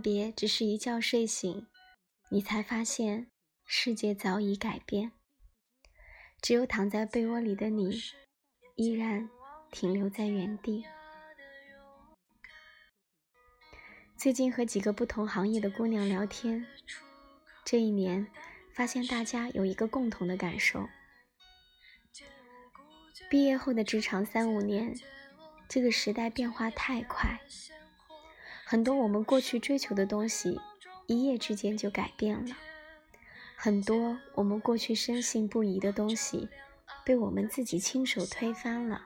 别只是一觉睡醒，你才发现世界早已改变。只有躺在被窝里的你，依然停留在原地。最近和几个不同行业的姑娘聊天，这一年发现大家有一个共同的感受：毕业后的职场三五年，这个时代变化太快，很多我们过去追求的东西，一夜之间就改变了；很多我们过去深信不疑的东西，被我们自己亲手推翻了。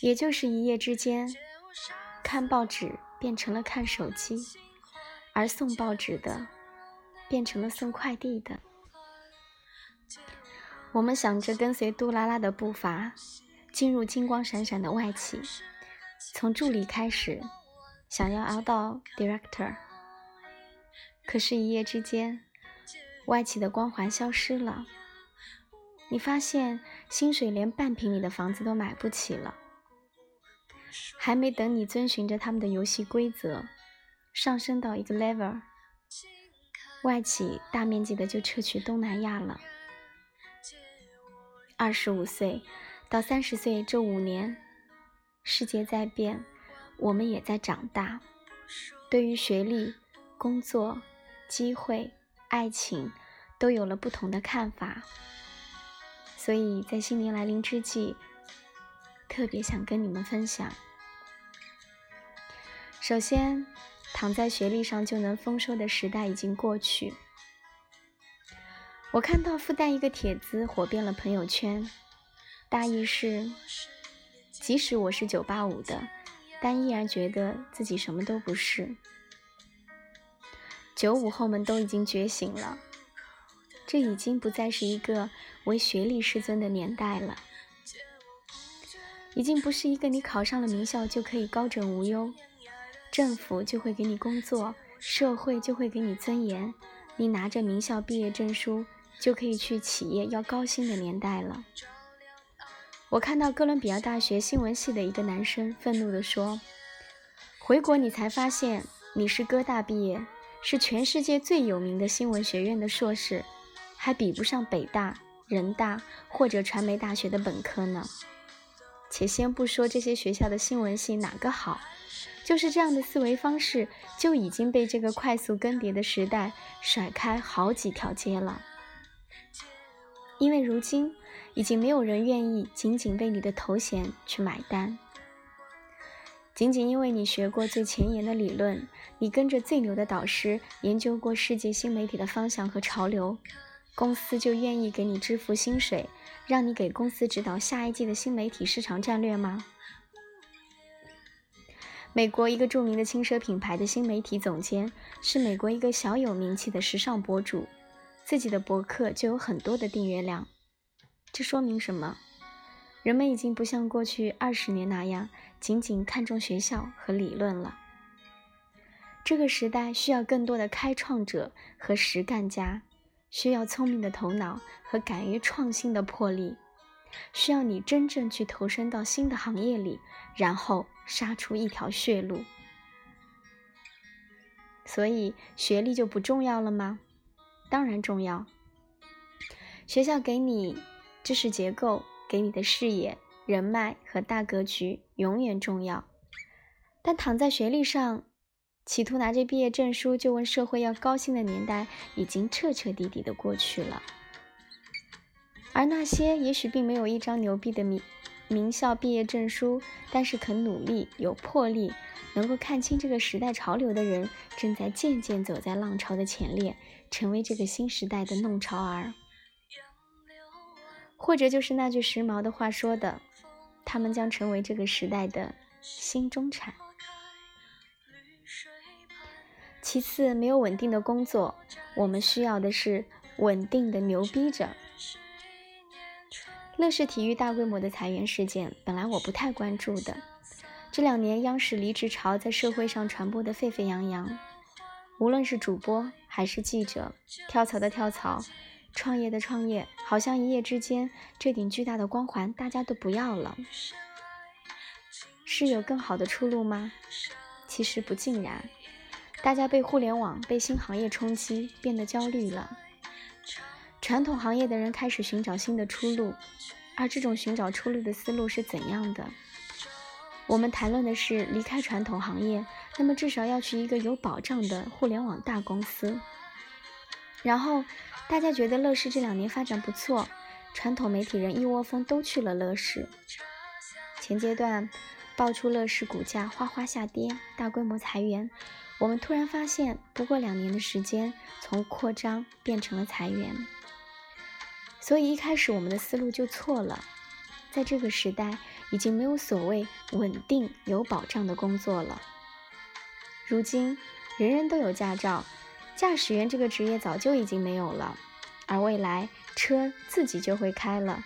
也就是一夜之间，看报纸。变成了看手机，而送报纸的变成了送快递的。我们想着跟随杜拉拉的步伐，进入金光闪闪的外企，从助理开始，想要熬到 director。可是，一夜之间，外企的光环消失了，你发现薪水连半平米的房子都买不起了。还没等你遵循着他们的游戏规则上升到一个 level，外企大面积的就撤去东南亚了。二十五岁到三十岁这五年，世界在变，我们也在长大。对于学历、工作、机会、爱情，都有了不同的看法。所以在新年来临之际。特别想跟你们分享。首先，躺在学历上就能丰收的时代已经过去。我看到复旦一个帖子火遍了朋友圈，大意是：即使我是九八五的，但依然觉得自己什么都不是。九五后们都已经觉醒了，这已经不再是一个唯学历师尊的年代了。已经不是一个你考上了名校就可以高枕无忧，政府就会给你工作，社会就会给你尊严，你拿着名校毕业证书就可以去企业要高薪的年代了。我看到哥伦比亚大学新闻系的一个男生愤怒地说：“回国你才发现你是哥大毕业，是全世界最有名的新闻学院的硕士，还比不上北大、人大或者传媒大学的本科呢。”且先不说这些学校的新闻系哪个好，就是这样的思维方式就已经被这个快速更迭的时代甩开好几条街了。因为如今已经没有人愿意仅仅为你的头衔去买单，仅仅因为你学过最前沿的理论，你跟着最牛的导师研究过世界新媒体的方向和潮流。公司就愿意给你支付薪水，让你给公司指导下一季的新媒体市场战略吗？美国一个著名的轻奢品牌的新媒体总监是美国一个小有名气的时尚博主，自己的博客就有很多的订阅量。这说明什么？人们已经不像过去二十年那样仅仅看重学校和理论了。这个时代需要更多的开创者和实干家。需要聪明的头脑和敢于创新的魄力，需要你真正去投身到新的行业里，然后杀出一条血路。所以，学历就不重要了吗？当然重要。学校给你知识结构，给你的视野、人脉和大格局永远重要，但躺在学历上。企图拿着毕业证书就问社会要高薪的年代已经彻彻底底的过去了，而那些也许并没有一张牛逼的名名校毕业证书，但是肯努力、有魄力、能够看清这个时代潮流的人，正在渐渐走在浪潮的前列，成为这个新时代的弄潮儿，或者就是那句时髦的话说的，他们将成为这个时代的新中产。其次，没有稳定的工作，我们需要的是稳定的牛逼者。乐视体育大规模的裁员事件，本来我不太关注的。这两年，央视离职潮在社会上传播的沸沸扬扬，无论是主播还是记者，跳槽的跳槽，创业的创业，好像一夜之间，这顶巨大的光环大家都不要了。是有更好的出路吗？其实不尽然。大家被互联网、被新行业冲击，变得焦虑了。传统行业的人开始寻找新的出路，而这种寻找出路的思路是怎样的？我们谈论的是离开传统行业，那么至少要去一个有保障的互联网大公司。然后大家觉得乐视这两年发展不错，传统媒体人一窝蜂都去了乐视。前阶段爆出乐视股价哗哗下跌，大规模裁员。我们突然发现，不过两年的时间，从扩张变成了裁员。所以一开始我们的思路就错了。在这个时代，已经没有所谓稳定有保障的工作了。如今，人人都有驾照，驾驶员这个职业早就已经没有了。而未来，车自己就会开了，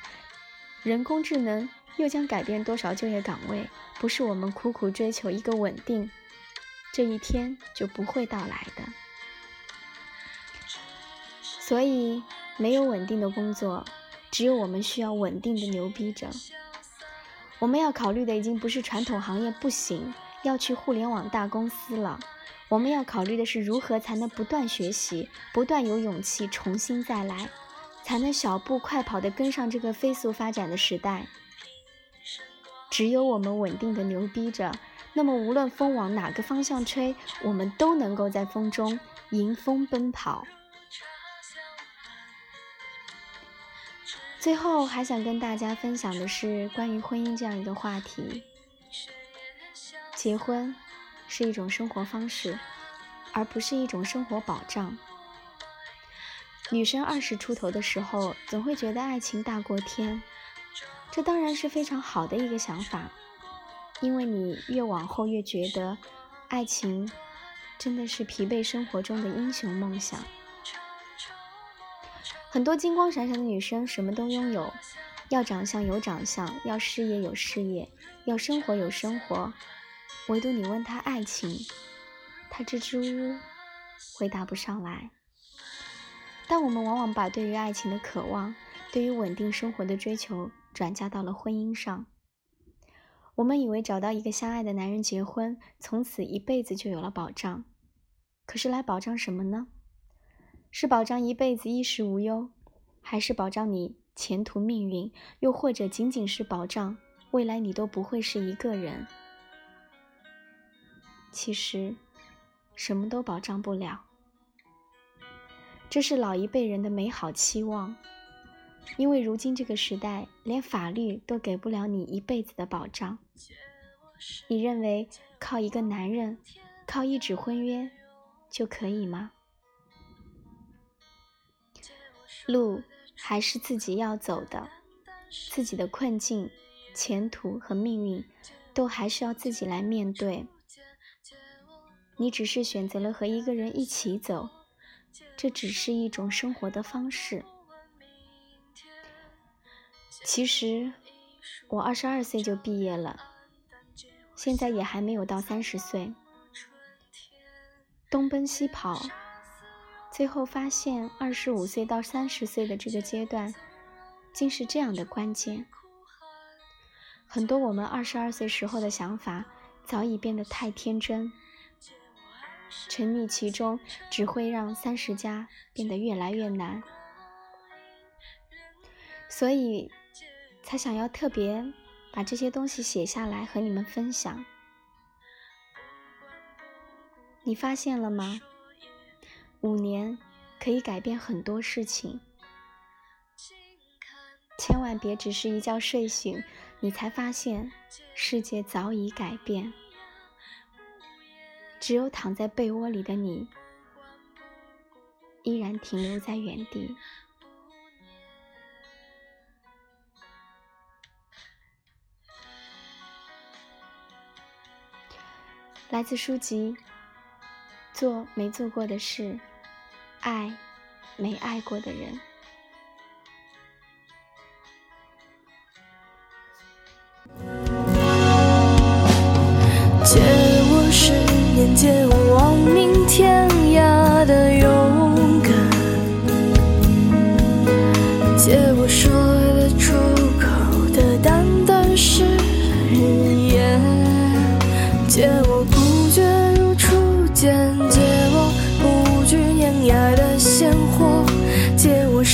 人工智能又将改变多少就业岗位？不是我们苦苦追求一个稳定。这一天就不会到来的，所以没有稳定的工作，只有我们需要稳定的牛逼着。我们要考虑的已经不是传统行业不行，要去互联网大公司了。我们要考虑的是如何才能不断学习，不断有勇气重新再来，才能小步快跑地跟上这个飞速发展的时代。只有我们稳定的牛逼着。那么，无论风往哪个方向吹，我们都能够在风中迎风奔跑。最后，还想跟大家分享的是关于婚姻这样一个话题。结婚是一种生活方式，而不是一种生活保障。女生二十出头的时候，总会觉得爱情大过天，这当然是非常好的一个想法。因为你越往后越觉得，爱情真的是疲惫生活中的英雄梦想。很多金光闪闪的女生什么都拥有，要长相有长相，要事业有事业，要生活有生活。唯独你问她爱情，她支支吾吾，回答不上来。但我们往往把对于爱情的渴望，对于稳定生活的追求，转嫁到了婚姻上。我们以为找到一个相爱的男人结婚，从此一辈子就有了保障。可是来保障什么呢？是保障一辈子衣食无忧，还是保障你前途命运？又或者仅仅是保障未来你都不会是一个人？其实，什么都保障不了。这是老一辈人的美好期望。因为如今这个时代，连法律都给不了你一辈子的保障。你认为靠一个男人，靠一纸婚约就可以吗？路还是自己要走的，自己的困境、前途和命运，都还是要自己来面对。你只是选择了和一个人一起走，这只是一种生活的方式。其实，我二十二岁就毕业了，现在也还没有到三十岁。东奔西跑，最后发现二十五岁到三十岁的这个阶段，竟是这样的关键。很多我们二十二岁时候的想法，早已变得太天真，沉溺其中只会让三十加变得越来越难。所以。才想要特别把这些东西写下来和你们分享。你发现了吗？五年可以改变很多事情，千万别只是一觉睡醒，你才发现世界早已改变。只有躺在被窝里的你，依然停留在原地。来自书籍《做没做过的事，爱没爱过的人》。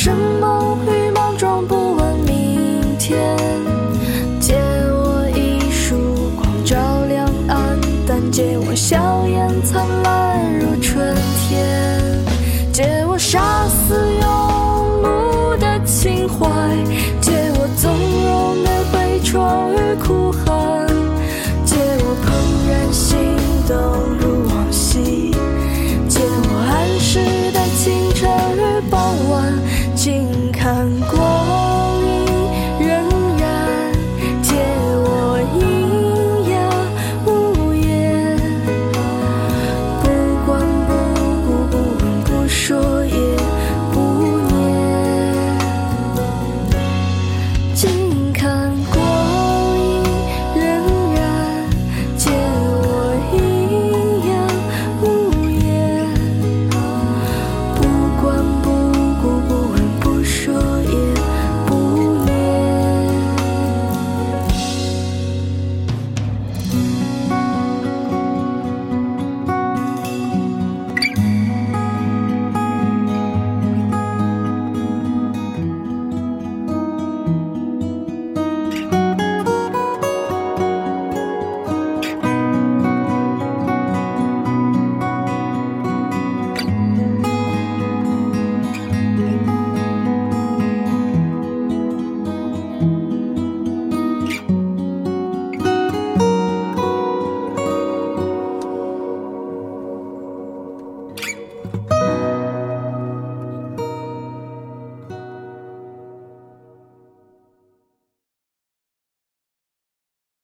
什么迷茫装不问明天，借我一束光照亮暗淡，借我笑颜灿烂如春天，借我杀死庸碌的情怀，借我纵容的悲怆与哭喊。